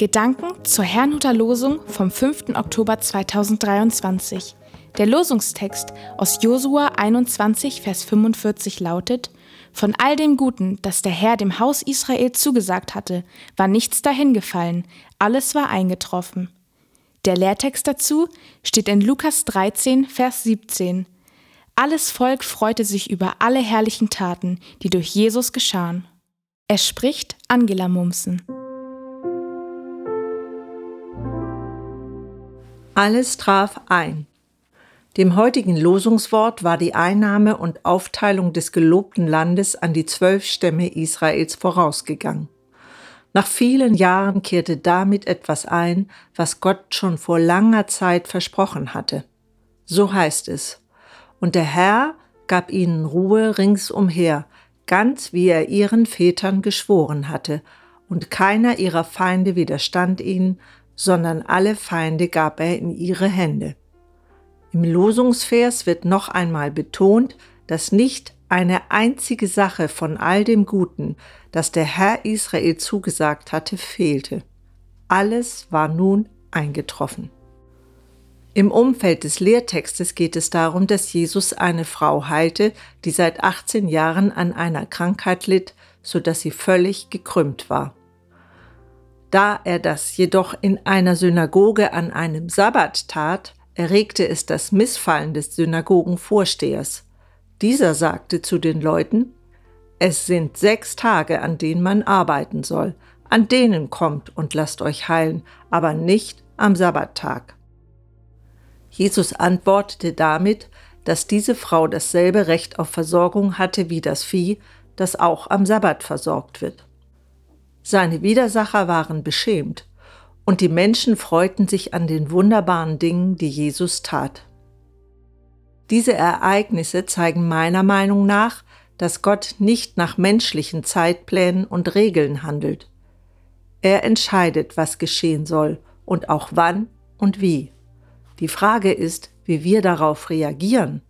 Gedanken zur Herrnhuter Losung vom 5. Oktober 2023. Der Losungstext aus Josua 21, Vers 45 lautet: Von all dem Guten, das der Herr dem Haus Israel zugesagt hatte, war nichts dahingefallen, alles war eingetroffen. Der Lehrtext dazu steht in Lukas 13, Vers 17. Alles Volk freute sich über alle herrlichen Taten, die durch Jesus geschahen. Es spricht Angela Mumsen. Alles traf ein. Dem heutigen Losungswort war die Einnahme und Aufteilung des gelobten Landes an die zwölf Stämme Israels vorausgegangen. Nach vielen Jahren kehrte damit etwas ein, was Gott schon vor langer Zeit versprochen hatte. So heißt es. Und der Herr gab ihnen Ruhe ringsumher, ganz wie er ihren Vätern geschworen hatte, und keiner ihrer Feinde widerstand ihnen, sondern alle Feinde gab er in ihre Hände. Im Losungsvers wird noch einmal betont, dass nicht eine einzige Sache von all dem Guten, das der Herr Israel zugesagt hatte, fehlte. Alles war nun eingetroffen. Im Umfeld des Lehrtextes geht es darum, dass Jesus eine Frau heilte, die seit 18 Jahren an einer Krankheit litt, so dass sie völlig gekrümmt war. Da er das jedoch in einer Synagoge an einem Sabbat tat, erregte es das Missfallen des Synagogenvorstehers. Dieser sagte zu den Leuten, es sind sechs Tage, an denen man arbeiten soll, an denen kommt und lasst euch heilen, aber nicht am Sabbattag. Jesus antwortete damit, dass diese Frau dasselbe Recht auf Versorgung hatte wie das Vieh, das auch am Sabbat versorgt wird. Seine Widersacher waren beschämt, und die Menschen freuten sich an den wunderbaren Dingen, die Jesus tat. Diese Ereignisse zeigen meiner Meinung nach, dass Gott nicht nach menschlichen Zeitplänen und Regeln handelt. Er entscheidet, was geschehen soll und auch wann und wie. Die Frage ist, wie wir darauf reagieren.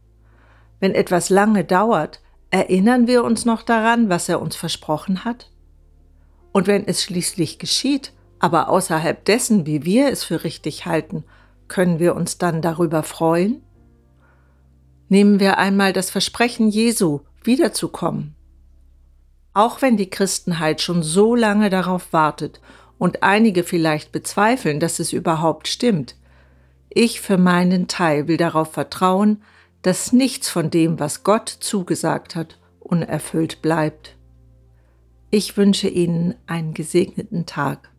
Wenn etwas lange dauert, erinnern wir uns noch daran, was er uns versprochen hat? Und wenn es schließlich geschieht, aber außerhalb dessen, wie wir es für richtig halten, können wir uns dann darüber freuen? Nehmen wir einmal das Versprechen Jesu, wiederzukommen. Auch wenn die Christenheit schon so lange darauf wartet und einige vielleicht bezweifeln, dass es überhaupt stimmt, ich für meinen Teil will darauf vertrauen, dass nichts von dem, was Gott zugesagt hat, unerfüllt bleibt. Ich wünsche Ihnen einen gesegneten Tag.